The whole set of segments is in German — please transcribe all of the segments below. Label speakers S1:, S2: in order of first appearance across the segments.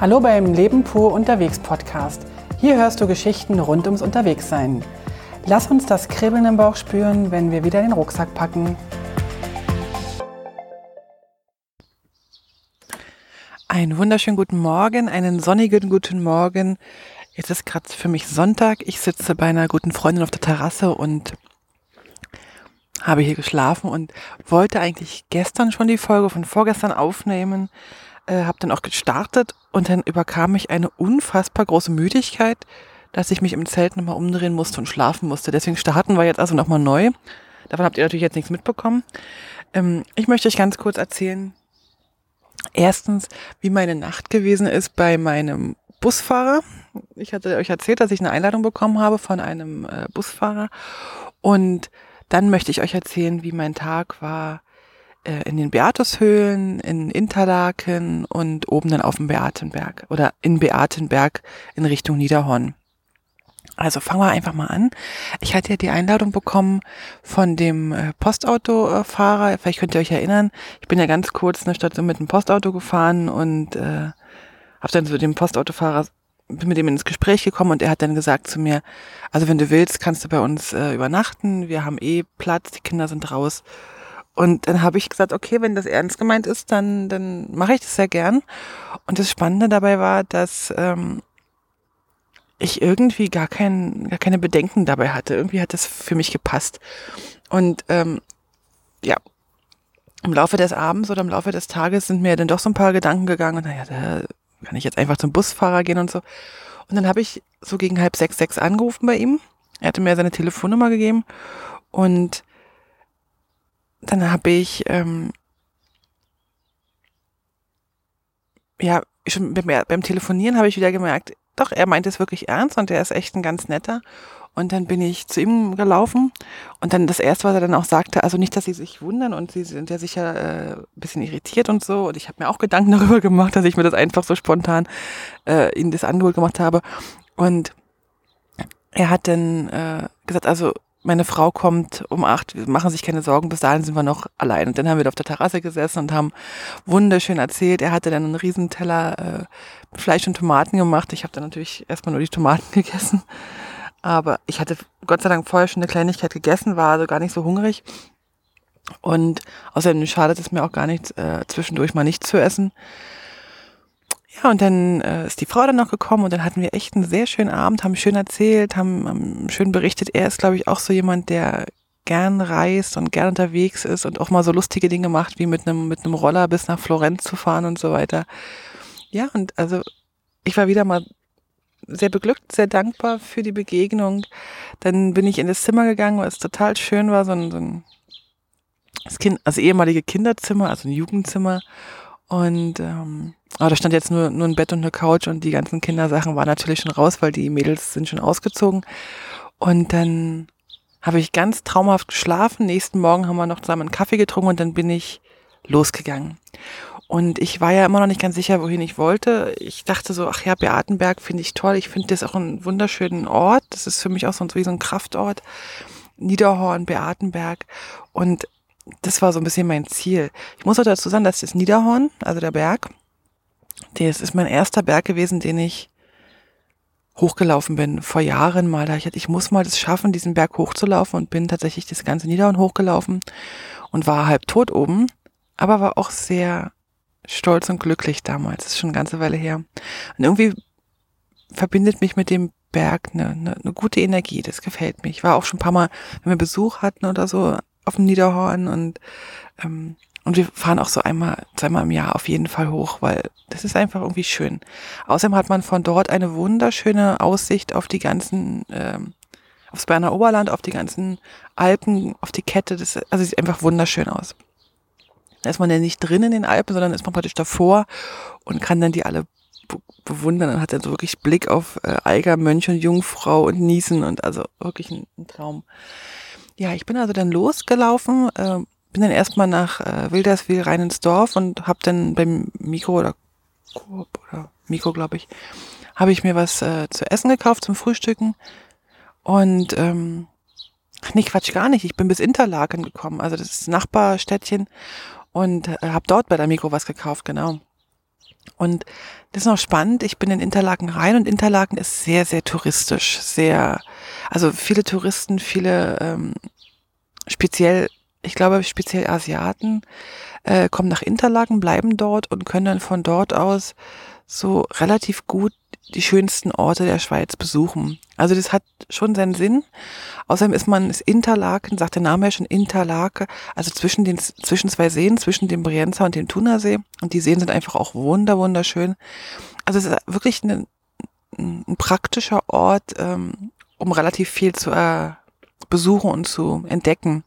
S1: Hallo beim Leben pur unterwegs Podcast. Hier hörst du Geschichten rund ums Unterwegssein. Lass uns das Kribbeln im Bauch spüren, wenn wir wieder den Rucksack packen. Einen wunderschönen guten Morgen, einen sonnigen guten Morgen. Jetzt ist gerade für mich Sonntag. Ich sitze bei einer guten Freundin auf der Terrasse und habe hier geschlafen und wollte eigentlich gestern schon die Folge von vorgestern aufnehmen, äh, habe dann auch gestartet und dann überkam mich eine unfassbar große Müdigkeit, dass ich mich im Zelt nochmal umdrehen musste und schlafen musste. Deswegen starten wir jetzt also nochmal neu. Davon habt ihr natürlich jetzt nichts mitbekommen. Ähm, ich möchte euch ganz kurz erzählen, erstens, wie meine Nacht gewesen ist bei meinem Busfahrer. Ich hatte euch erzählt, dass ich eine Einladung bekommen habe von einem äh, Busfahrer und dann möchte ich euch erzählen, wie mein Tag war äh, in den Beatushöhlen, in Interlaken und oben dann auf dem Beatenberg oder in Beatenberg in Richtung Niederhorn. Also fangen wir einfach mal an. Ich hatte ja die Einladung bekommen von dem äh, Postautofahrer. Vielleicht könnt ihr euch erinnern. Ich bin ja ganz kurz eine Station mit dem Postauto gefahren und äh, habe dann so dem Postautofahrer bin mit ihm ins Gespräch gekommen und er hat dann gesagt zu mir, also wenn du willst, kannst du bei uns äh, übernachten, wir haben eh Platz, die Kinder sind raus. Und dann habe ich gesagt, okay, wenn das ernst gemeint ist, dann, dann mache ich das sehr gern. Und das Spannende dabei war, dass ähm, ich irgendwie gar, kein, gar keine Bedenken dabei hatte. Irgendwie hat das für mich gepasst. Und ähm, ja, im Laufe des Abends oder im Laufe des Tages sind mir dann doch so ein paar Gedanken gegangen. Und naja, da kann ich jetzt einfach zum Busfahrer gehen und so. Und dann habe ich so gegen halb sechs, sechs angerufen bei ihm. Er hatte mir seine Telefonnummer gegeben und dann habe ich ähm, ja schon beim, Telefonieren habe ich wieder gemerkt, doch er meint es wirklich ernst und er ist echt ein ganz netter und dann bin ich zu ihm gelaufen und dann das erste, was er dann auch sagte, also nicht, dass sie sich wundern und sie sind ja sicher äh, ein bisschen irritiert und so. Und ich habe mir auch Gedanken darüber gemacht, dass ich mir das einfach so spontan äh, ihnen das Angebot gemacht habe. Und er hat dann äh, gesagt, also meine Frau kommt um acht, wir machen sich keine Sorgen, bis dahin sind wir noch allein. Und dann haben wir auf der Terrasse gesessen und haben wunderschön erzählt. Er hatte dann einen Riesenteller äh, Fleisch und Tomaten gemacht. Ich habe dann natürlich erstmal nur die Tomaten gegessen. Aber ich hatte Gott sei Dank vorher schon eine Kleinigkeit gegessen, war also gar nicht so hungrig. Und außerdem schadet es mir auch gar nicht, äh, zwischendurch mal nicht zu essen. Ja, und dann äh, ist die Frau dann noch gekommen und dann hatten wir echt einen sehr schönen Abend, haben schön erzählt, haben, haben schön berichtet. Er ist, glaube ich, auch so jemand, der gern reist und gern unterwegs ist und auch mal so lustige Dinge macht, wie mit einem, mit einem Roller bis nach Florenz zu fahren und so weiter. Ja, und also ich war wieder mal sehr beglückt, sehr dankbar für die Begegnung. Dann bin ich in das Zimmer gegangen, weil es total schön war, so ein, so ein das kind, also ehemalige Kinderzimmer, also ein Jugendzimmer. Und ähm, aber da stand jetzt nur, nur ein Bett und eine Couch und die ganzen Kindersachen waren natürlich schon raus, weil die Mädels sind schon ausgezogen. Und dann habe ich ganz traumhaft geschlafen. Nächsten Morgen haben wir noch zusammen einen Kaffee getrunken und dann bin ich losgegangen. Und ich war ja immer noch nicht ganz sicher, wohin ich wollte. Ich dachte so, ach ja, Beatenberg finde ich toll. Ich finde das auch einen wunderschönen Ort. Das ist für mich auch so wie so ein Kraftort. Niederhorn, Beatenberg. Und das war so ein bisschen mein Ziel. Ich muss auch dazu sagen, dass das Niederhorn, also der Berg, das ist mein erster Berg gewesen, den ich hochgelaufen bin. Vor Jahren mal. Da ich, ich muss mal das schaffen, diesen Berg hochzulaufen und bin tatsächlich das ganze Niederhorn hochgelaufen und war halb tot oben, aber war auch sehr stolz und glücklich damals. Das ist schon eine ganze Weile her. Und irgendwie verbindet mich mit dem Berg eine, eine, eine gute Energie. Das gefällt mir. Ich war auch schon ein paar Mal, wenn wir Besuch hatten oder so, auf dem Niederhorn und ähm, und wir fahren auch so einmal, zweimal im Jahr auf jeden Fall hoch, weil das ist einfach irgendwie schön. Außerdem hat man von dort eine wunderschöne Aussicht auf die ganzen, ähm, aufs Berner Oberland, auf die ganzen Alpen, auf die Kette. Das also sieht einfach wunderschön aus. Da ist man ja nicht drin in den Alpen, sondern ist man praktisch davor und kann dann die alle bewundern und hat dann so wirklich Blick auf äh, Eiger, Mönch und Jungfrau und Niesen und also wirklich ein, ein Traum. Ja, ich bin also dann losgelaufen, äh, bin dann erstmal nach äh, Wilderswil rein ins Dorf und habe dann beim Mikro oder Coop oder Mikro, glaube ich, habe ich mir was äh, zu essen gekauft zum Frühstücken und ähm, nee, Quatsch, gar nicht. Ich bin bis Interlaken gekommen, also das ist Nachbarstädtchen und äh, habe dort bei der Mikro was gekauft, genau. Und das ist noch spannend. Ich bin in Interlaken rein und Interlaken ist sehr, sehr touristisch. Sehr, also viele Touristen, viele ähm, speziell, ich glaube speziell Asiaten, äh, kommen nach Interlaken, bleiben dort und können dann von dort aus so relativ gut die schönsten Orte der Schweiz besuchen. Also das hat schon seinen Sinn. Außerdem ist man, ist Interlaken, sagt der Name ja schon Interlake, also zwischen den, zwischen zwei Seen, zwischen dem Brienza und dem Thunersee. Und die Seen sind einfach auch wunder, wunderschön. Also es ist wirklich ein, ein praktischer Ort, ähm, um relativ viel zu äh, besuchen und zu entdecken.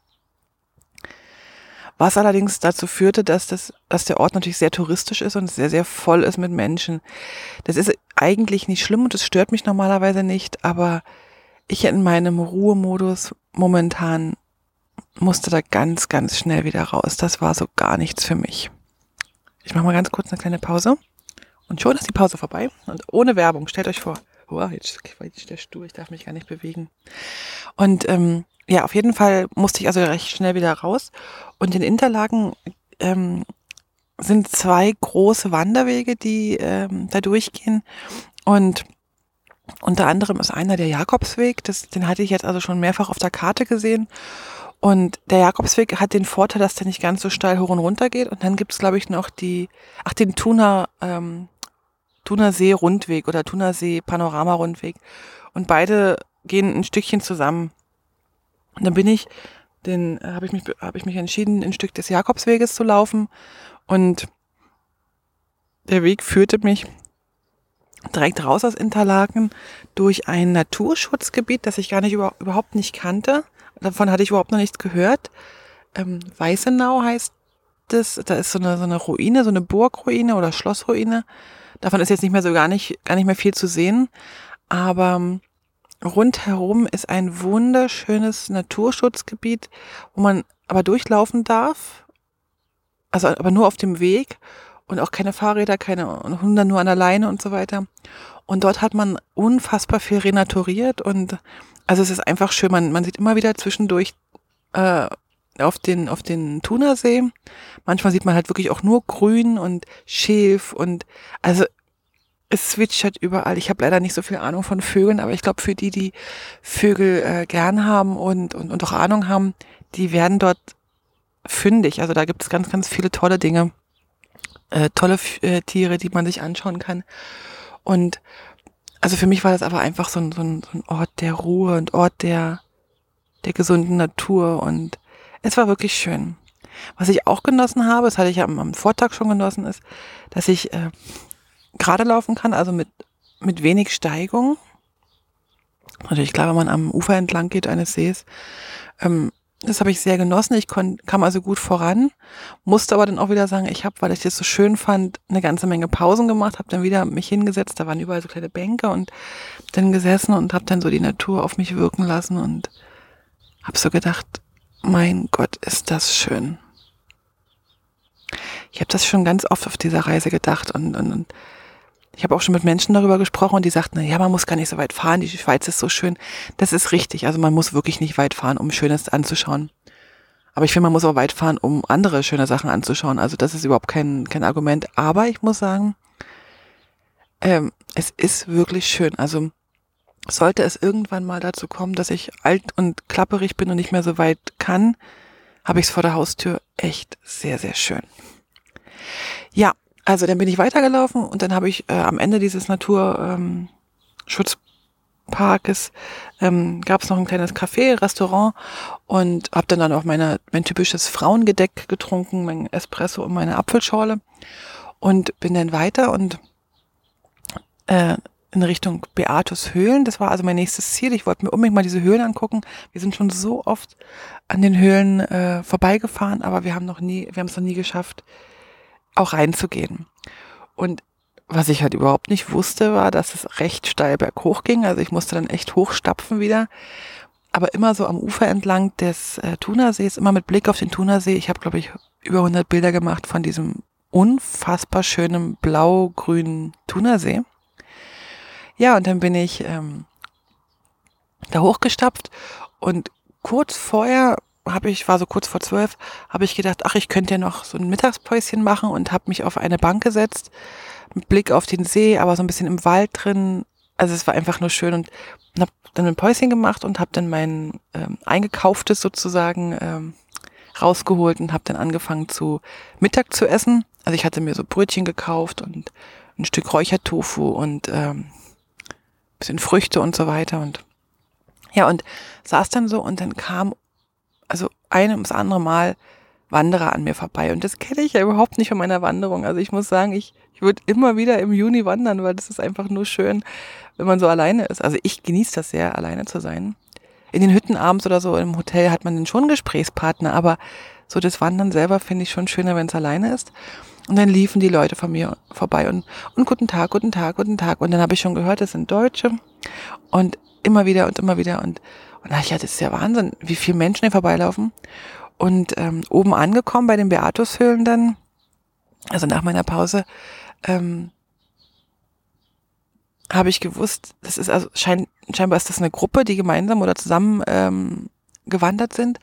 S1: Was allerdings dazu führte, dass, das, dass der Ort natürlich sehr touristisch ist und sehr, sehr voll ist mit Menschen. Das ist eigentlich nicht schlimm und das stört mich normalerweise nicht, aber ich in meinem Ruhemodus momentan musste da ganz, ganz schnell wieder raus. Das war so gar nichts für mich. Ich mache mal ganz kurz eine kleine Pause und schon ist die Pause vorbei und ohne Werbung. Stellt euch vor, oh, jetzt quetscht der Stuhl, ich darf mich gar nicht bewegen. Und ähm, ja, auf jeden Fall musste ich also recht schnell wieder raus. Und in Interlagen ähm, sind zwei große Wanderwege, die ähm, da durchgehen. Und unter anderem ist einer der Jakobsweg. Das, den hatte ich jetzt also schon mehrfach auf der Karte gesehen. Und der Jakobsweg hat den Vorteil, dass der nicht ganz so steil hoch und runter geht. Und dann gibt es, glaube ich, noch die, ach, den Thuner, ähm, Thunersee-Rundweg oder Thunersee-Panorama-Rundweg. Und beide gehen ein Stückchen zusammen. Und dann bin ich, den äh, habe ich mich habe ich mich entschieden, ein Stück des Jakobsweges zu laufen und der Weg führte mich direkt raus aus Interlaken durch ein Naturschutzgebiet, das ich gar nicht über, überhaupt nicht kannte. Davon hatte ich überhaupt noch nichts gehört. Ähm, Weißenau heißt das. Da ist so eine, so eine Ruine, so eine Burgruine oder Schlossruine. Davon ist jetzt nicht mehr so gar nicht, gar nicht mehr viel zu sehen. Aber rundherum ist ein wunderschönes Naturschutzgebiet, wo man aber durchlaufen darf. Also aber nur auf dem Weg und auch keine Fahrräder, keine Hunde nur an der Leine und so weiter. Und dort hat man unfassbar viel renaturiert und also es ist einfach schön. Man, man sieht immer wieder zwischendurch äh, auf den auf den Thunersee. Manchmal sieht man halt wirklich auch nur Grün und Schilf und also es zwitschert überall. Ich habe leider nicht so viel Ahnung von Vögeln, aber ich glaube, für die, die Vögel äh, gern haben und, und, und auch Ahnung haben, die werden dort fündig. Also da gibt es ganz, ganz viele tolle Dinge, äh, tolle äh, Tiere, die man sich anschauen kann. Und also für mich war das aber einfach so ein, so ein, so ein Ort der Ruhe und Ort der, der gesunden Natur und es war wirklich schön. Was ich auch genossen habe, das hatte ich ja am, Vortag schon genossen, ist, dass ich äh, gerade laufen kann, also mit, mit wenig Steigung. Natürlich klar, wenn man am Ufer entlang geht eines Sees. Ähm, das habe ich sehr genossen. Ich kam also gut voran, musste aber dann auch wieder sagen, ich habe, weil ich das so schön fand, eine ganze Menge Pausen gemacht, habe dann wieder mich hingesetzt, da waren überall so kleine Bänke und dann gesessen und habe dann so die Natur auf mich wirken lassen und habe so gedacht, mein Gott, ist das schön. Ich habe das schon ganz oft auf dieser Reise gedacht und, und, und ich habe auch schon mit Menschen darüber gesprochen und die sagten, ja, man muss gar nicht so weit fahren, die Schweiz ist so schön. Das ist richtig, also man muss wirklich nicht weit fahren, um Schönes anzuschauen. Aber ich finde, man muss auch weit fahren, um andere schöne Sachen anzuschauen. Also das ist überhaupt kein, kein Argument. Aber ich muss sagen, ähm, es ist wirklich schön. Also sollte es irgendwann mal dazu kommen, dass ich alt und klapperig bin und nicht mehr so weit kann, habe ich es vor der Haustür echt sehr, sehr schön. Ja, also dann bin ich weitergelaufen und dann habe ich äh, am Ende dieses Naturschutzparkes ähm, gab es noch ein kleines Café, Restaurant und habe dann dann auch meine, mein typisches Frauengedeck getrunken, mein Espresso und meine Apfelschorle und bin dann weiter und äh, in Richtung Beatus Höhlen. Das war also mein nächstes Ziel. Ich wollte mir unbedingt mal diese Höhlen angucken. Wir sind schon so oft an den Höhlen äh, vorbeigefahren, aber wir haben noch nie, wir haben es noch nie geschafft, auch reinzugehen. Und was ich halt überhaupt nicht wusste, war, dass es recht steil berghoch ging. Also ich musste dann echt hochstapfen wieder. Aber immer so am Ufer entlang des äh, Thunersees, immer mit Blick auf den Thunersee. Ich habe, glaube ich, über 100 Bilder gemacht von diesem unfassbar schönen blau-grünen Thunersee. Ja, und dann bin ich ähm, da hochgestapft und kurz vorher habe ich, war so kurz vor zwölf, habe ich gedacht, ach, ich könnte ja noch so ein Mittagspäuschen machen und habe mich auf eine Bank gesetzt, mit Blick auf den See, aber so ein bisschen im Wald drin. Also es war einfach nur schön und habe dann ein Päuschen gemacht und habe dann mein ähm, eingekauftes sozusagen ähm, rausgeholt und habe dann angefangen zu Mittag zu essen. Also ich hatte mir so Brötchen gekauft und ein Stück Räuchertofu und ähm, bisschen Früchte und so weiter und ja und saß dann so und dann kam also ein ums andere Mal Wanderer an mir vorbei und das kenne ich ja überhaupt nicht von meiner Wanderung. Also ich muss sagen, ich, ich würde immer wieder im Juni wandern, weil das ist einfach nur schön, wenn man so alleine ist. Also ich genieße das sehr, alleine zu sein. In den Hütten abends oder so im Hotel hat man dann schon Gesprächspartner, aber so das Wandern selber finde ich schon schöner, wenn es alleine ist. Und dann liefen die Leute von mir vorbei und, und guten Tag, guten Tag, guten Tag. Und dann habe ich schon gehört, das sind Deutsche. Und immer wieder und immer wieder. Und, und da ich, ja, das ist ja Wahnsinn, wie viele Menschen hier vorbeilaufen. Und ähm, oben angekommen bei den Beatushöhlen dann, also nach meiner Pause, ähm, habe ich gewusst, das ist also schein, scheinbar ist das eine Gruppe, die gemeinsam oder zusammen ähm, gewandert sind.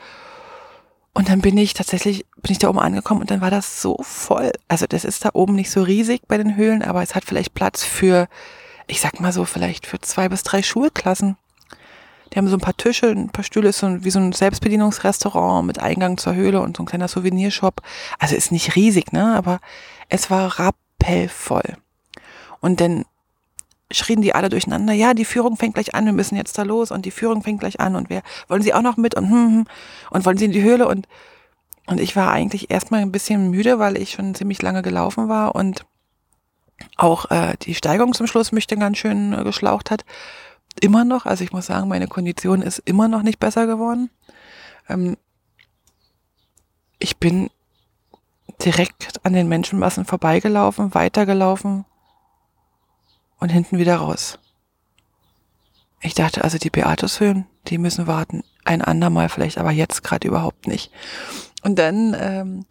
S1: Und dann bin ich tatsächlich, bin ich da oben angekommen und dann war das so voll. Also das ist da oben nicht so riesig bei den Höhlen, aber es hat vielleicht Platz für, ich sag mal so, vielleicht für zwei bis drei Schulklassen. Die haben so ein paar Tische, ein paar Stühle, ist so wie so ein Selbstbedienungsrestaurant mit Eingang zur Höhle und so ein kleiner Souvenirshop. Also ist nicht riesig, ne? Aber es war rappellvoll. Und dann schrien die alle durcheinander, ja, die Führung fängt gleich an, wir müssen jetzt da los und die Führung fängt gleich an und wer, wollen Sie auch noch mit und hm, hm, und wollen Sie in die Höhle und, und ich war eigentlich erstmal ein bisschen müde, weil ich schon ziemlich lange gelaufen war und auch äh, die Steigung zum Schluss mich dann ganz schön äh, geschlaucht hat. Immer noch, also ich muss sagen, meine Kondition ist immer noch nicht besser geworden. Ähm, ich bin direkt an den Menschenmassen vorbeigelaufen, weitergelaufen, und hinten wieder raus. Ich dachte also, die Beatushöhen, die müssen warten. Ein andermal vielleicht, aber jetzt gerade überhaupt nicht. Und dann, ähm,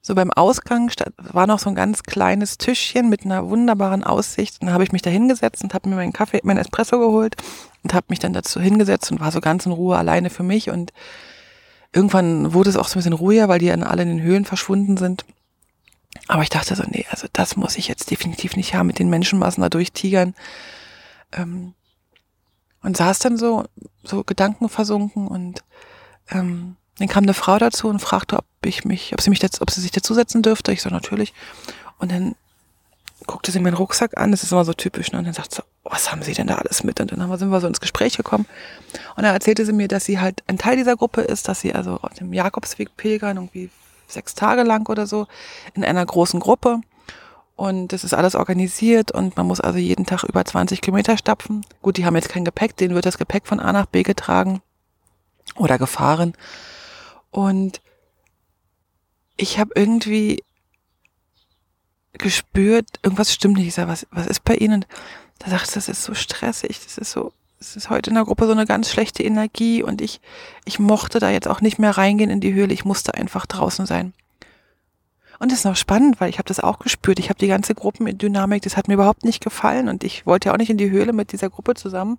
S1: so beim Ausgang war noch so ein ganz kleines Tischchen mit einer wunderbaren Aussicht. Und dann habe ich mich da hingesetzt und habe mir meinen Kaffee, meinen Espresso geholt und habe mich dann dazu hingesetzt und war so ganz in Ruhe alleine für mich. Und irgendwann wurde es auch so ein bisschen ruhiger, weil die dann alle in den Höhlen verschwunden sind. Aber ich dachte so, nee, also das muss ich jetzt definitiv nicht haben, mit den Menschenmassen da durchtigern. Ähm, und saß dann so, so gedankenversunken und ähm, dann kam eine Frau dazu und fragte, ob ich mich, ob sie mich jetzt, ob sie sich dazusetzen dürfte. Ich so, natürlich. Und dann guckte sie meinen Rucksack an, das ist immer so typisch, ne? Und dann sagt sie, was haben Sie denn da alles mit? Und dann sind wir so ins Gespräch gekommen. Und dann erzählte sie mir, dass sie halt ein Teil dieser Gruppe ist, dass sie also auf dem Jakobsweg pilgern, irgendwie sechs Tage lang oder so in einer großen Gruppe. Und das ist alles organisiert und man muss also jeden Tag über 20 Kilometer stapfen. Gut, die haben jetzt kein Gepäck, denen wird das Gepäck von A nach B getragen oder gefahren. Und ich habe irgendwie gespürt, irgendwas stimmt nicht. Ich sag, was, was ist bei Ihnen? Da ich, das ist so stressig, das ist so, es ist heute in der Gruppe so eine ganz schlechte Energie und ich, ich mochte da jetzt auch nicht mehr reingehen in die Höhle. Ich musste einfach draußen sein. Und das ist noch spannend, weil ich habe das auch gespürt. Ich habe die ganze Gruppendynamik, das hat mir überhaupt nicht gefallen und ich wollte ja auch nicht in die Höhle mit dieser Gruppe zusammen.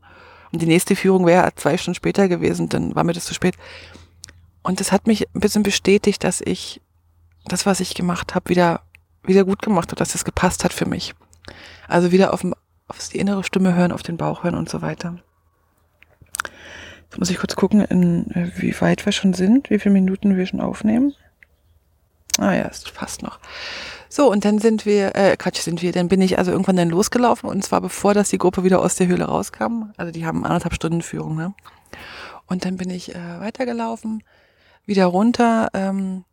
S1: Und die nächste Führung wäre zwei Stunden später gewesen, dann war mir das zu spät. Und das hat mich ein bisschen bestätigt, dass ich das, was ich gemacht habe, wieder, wieder gut gemacht habe, dass das gepasst hat für mich. Also wieder auf, auf die innere Stimme hören, auf den Bauch hören und so weiter. Jetzt muss ich kurz gucken, in, äh, wie weit wir schon sind, wie viele Minuten wir schon aufnehmen. Ah ja, es passt noch. So, und dann sind wir, äh, Quatsch, sind wir, dann bin ich also irgendwann dann losgelaufen und zwar bevor, dass die Gruppe wieder aus der Höhle rauskam. Also die haben anderthalb Stunden Führung, ne? Und dann bin ich äh, weitergelaufen, wieder runter. Ähm,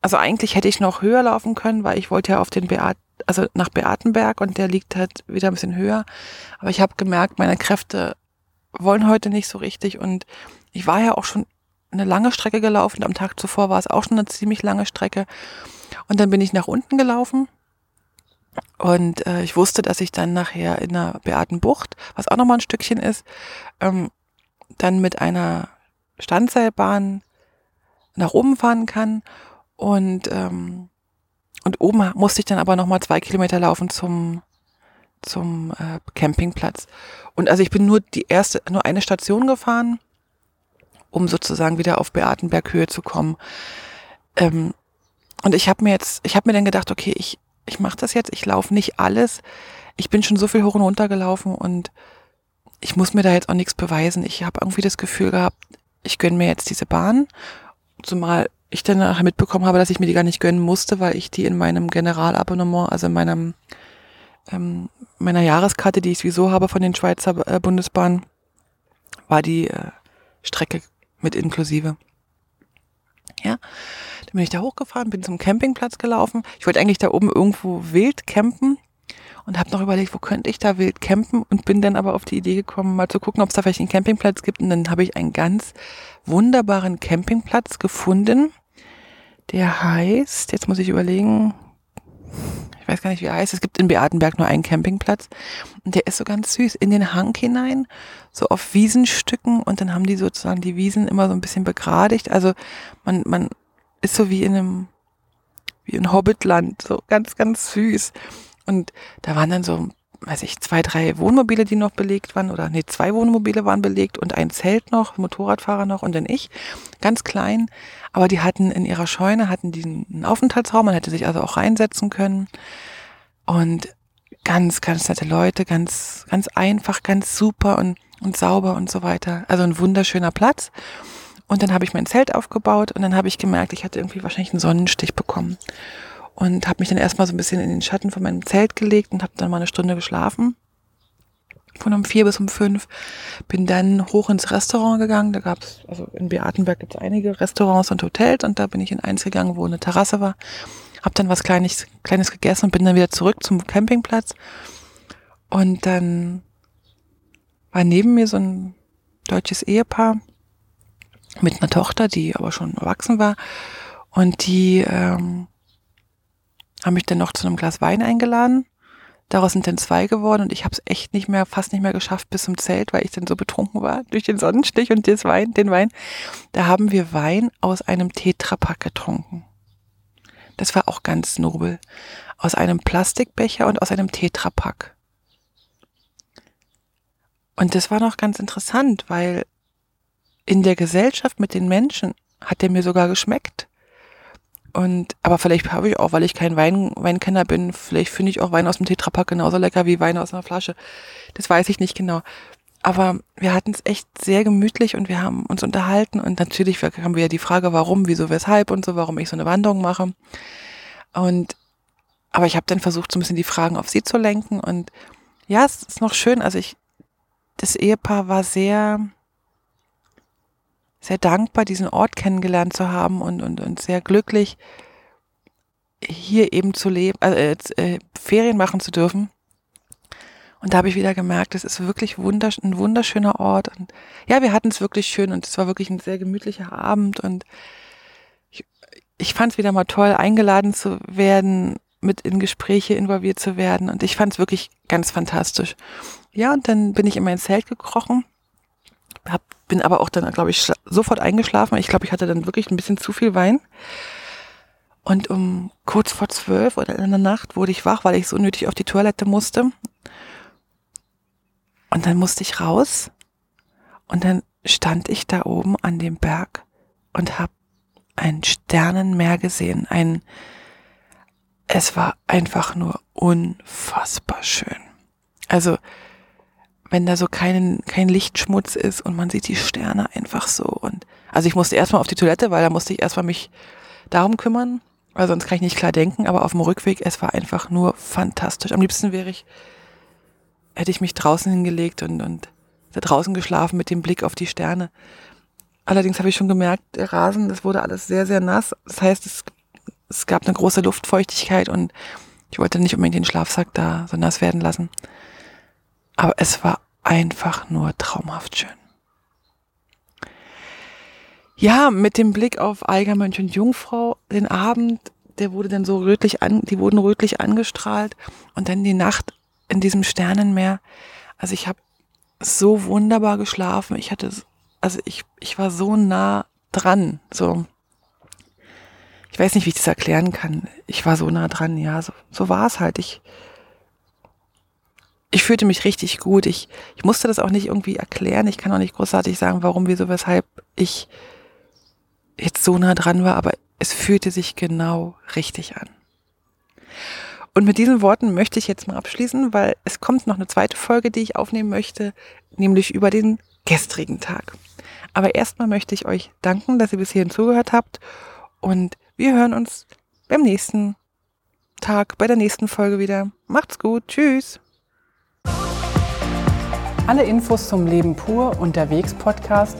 S1: also eigentlich hätte ich noch höher laufen können, weil ich wollte ja auf den Beat, also nach Beatenberg und der liegt halt wieder ein bisschen höher. Aber ich habe gemerkt, meine Kräfte wollen heute nicht so richtig und ich war ja auch schon eine lange Strecke gelaufen. Am Tag zuvor war es auch schon eine ziemlich lange Strecke. Und dann bin ich nach unten gelaufen. Und äh, ich wusste, dass ich dann nachher in der Beatenbucht, was auch nochmal ein Stückchen ist, ähm, dann mit einer Standseilbahn nach oben fahren kann. Und, ähm, und oben musste ich dann aber nochmal zwei Kilometer laufen zum, zum äh, Campingplatz. Und also ich bin nur die erste, nur eine Station gefahren, um sozusagen wieder auf Beatenberghöhe zu kommen. Ähm, und ich habe mir jetzt, ich habe mir dann gedacht, okay, ich, ich mache das jetzt, ich laufe nicht alles. Ich bin schon so viel hoch und runter gelaufen und ich muss mir da jetzt auch nichts beweisen. Ich habe irgendwie das Gefühl gehabt, ich gönne mir jetzt diese Bahn, zumal ich dann nachher mitbekommen habe, dass ich mir die gar nicht gönnen musste, weil ich die in meinem Generalabonnement, also in meinem ähm, meiner Jahreskarte, die ich sowieso habe von den Schweizer äh, Bundesbahnen, war die äh, Strecke mit inklusive. Ja, dann bin ich da hochgefahren, bin zum Campingplatz gelaufen. Ich wollte eigentlich da oben irgendwo wild campen und habe noch überlegt, wo könnte ich da wild campen und bin dann aber auf die Idee gekommen, mal zu gucken, ob es da vielleicht einen Campingplatz gibt. Und dann habe ich einen ganz wunderbaren Campingplatz gefunden. Der heißt, jetzt muss ich überlegen, ich weiß gar nicht, wie er heißt. Es gibt in Beatenberg nur einen Campingplatz. Und der ist so ganz süß. In den Hang hinein, so auf Wiesenstücken. Und dann haben die sozusagen die Wiesen immer so ein bisschen begradigt. Also man, man ist so wie in einem, wie in Hobbitland. So ganz, ganz süß. Und da waren dann so, weiß ich, zwei, drei Wohnmobile, die noch belegt waren. Oder nee, zwei Wohnmobile waren belegt und ein Zelt noch, Motorradfahrer noch und dann ich. Ganz klein. Aber die hatten in ihrer Scheune, hatten diesen Aufenthaltsraum, man hätte sich also auch reinsetzen können. Und ganz, ganz nette Leute, ganz, ganz einfach, ganz super und, und sauber und so weiter. Also ein wunderschöner Platz. Und dann habe ich mein Zelt aufgebaut und dann habe ich gemerkt, ich hatte irgendwie wahrscheinlich einen Sonnenstich bekommen. Und habe mich dann erstmal so ein bisschen in den Schatten von meinem Zelt gelegt und habe dann mal eine Stunde geschlafen von um vier bis um fünf. Bin dann hoch ins Restaurant gegangen. Da gab es, also in Beatenberg gibt es einige Restaurants und Hotels und da bin ich in eins gegangen, wo eine Terrasse war. Hab dann was Kleines, Kleines gegessen und bin dann wieder zurück zum Campingplatz. Und dann war neben mir so ein deutsches Ehepaar mit einer Tochter, die aber schon erwachsen war. Und die ähm, haben mich dann noch zu einem Glas Wein eingeladen. Daraus sind dann zwei geworden und ich habe es echt nicht mehr, fast nicht mehr geschafft bis zum Zelt, weil ich dann so betrunken war durch den Sonnenstich und das Wein, den Wein. Da haben wir Wein aus einem Tetrapack getrunken. Das war auch ganz nobel. Aus einem Plastikbecher und aus einem Tetrapack. Und das war noch ganz interessant, weil in der Gesellschaft mit den Menschen hat der mir sogar geschmeckt. Und, aber vielleicht habe ich auch, weil ich kein Wein, Weinkenner bin, vielleicht finde ich auch Wein aus dem Tetrapack genauso lecker wie Wein aus einer Flasche. Das weiß ich nicht genau. Aber wir hatten es echt sehr gemütlich und wir haben uns unterhalten und natürlich haben wir ja die Frage, warum, wieso, weshalb und so, warum ich so eine Wanderung mache. Und, aber ich habe dann versucht, so ein bisschen die Fragen auf sie zu lenken und ja, es ist noch schön. Also ich, das Ehepaar war sehr, sehr dankbar, diesen Ort kennengelernt zu haben und, und, und sehr glücklich, hier eben zu leben, äh, äh, Ferien machen zu dürfen. Und da habe ich wieder gemerkt, es ist wirklich wundersch ein wunderschöner Ort. Und ja, wir hatten es wirklich schön und es war wirklich ein sehr gemütlicher Abend. Und ich, ich fand es wieder mal toll, eingeladen zu werden, mit in Gespräche involviert zu werden. Und ich fand es wirklich ganz fantastisch. Ja, und dann bin ich in mein Zelt gekrochen hab, bin aber auch dann, glaube ich, sofort eingeschlafen. Ich glaube, ich hatte dann wirklich ein bisschen zu viel Wein. Und um kurz vor zwölf oder in der Nacht wurde ich wach, weil ich so nötig auf die Toilette musste. Und dann musste ich raus. Und dann stand ich da oben an dem Berg und habe ein Sternenmeer gesehen. Ein, es war einfach nur unfassbar schön. Also wenn da so kein, kein Lichtschmutz ist und man sieht die Sterne einfach so. Und also ich musste erstmal auf die Toilette, weil da musste ich erstmal mich darum kümmern, weil sonst kann ich nicht klar denken, aber auf dem Rückweg, es war einfach nur fantastisch. Am liebsten wäre ich, hätte ich mich draußen hingelegt und, und da draußen geschlafen mit dem Blick auf die Sterne. Allerdings habe ich schon gemerkt, der Rasen, das wurde alles sehr, sehr nass. Das heißt, es, es gab eine große Luftfeuchtigkeit und ich wollte nicht unbedingt den Schlafsack da so nass werden lassen. Aber es war einfach nur traumhaft schön. Ja, mit dem Blick auf Eigermönch und Jungfrau, den Abend, der wurde dann so rötlich an, die wurden rötlich angestrahlt und dann die Nacht in diesem Sternenmeer. Also ich habe so wunderbar geschlafen. Ich hatte, also ich, ich war so nah dran, so. Ich weiß nicht, wie ich das erklären kann. Ich war so nah dran, ja, so, so war es halt. Ich, ich fühlte mich richtig gut. Ich, ich musste das auch nicht irgendwie erklären. Ich kann auch nicht großartig sagen, warum, wieso, weshalb ich jetzt so nah dran war, aber es fühlte sich genau richtig an. Und mit diesen Worten möchte ich jetzt mal abschließen, weil es kommt noch eine zweite Folge, die ich aufnehmen möchte, nämlich über den gestrigen Tag. Aber erstmal möchte ich euch danken, dass ihr bis hierhin zugehört habt und wir hören uns beim nächsten Tag, bei der nächsten Folge wieder. Macht's gut, tschüss. Alle Infos zum Leben pur unterwegs Podcast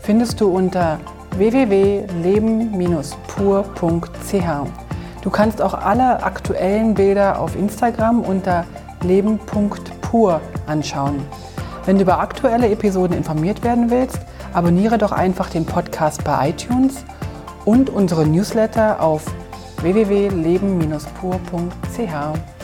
S1: findest du unter www.leben-pur.ch. Du kannst auch alle aktuellen Bilder auf Instagram unter leben.pur anschauen. Wenn du über aktuelle Episoden informiert werden willst, abonniere doch einfach den Podcast bei iTunes und unsere Newsletter auf www.leben-pur.ch.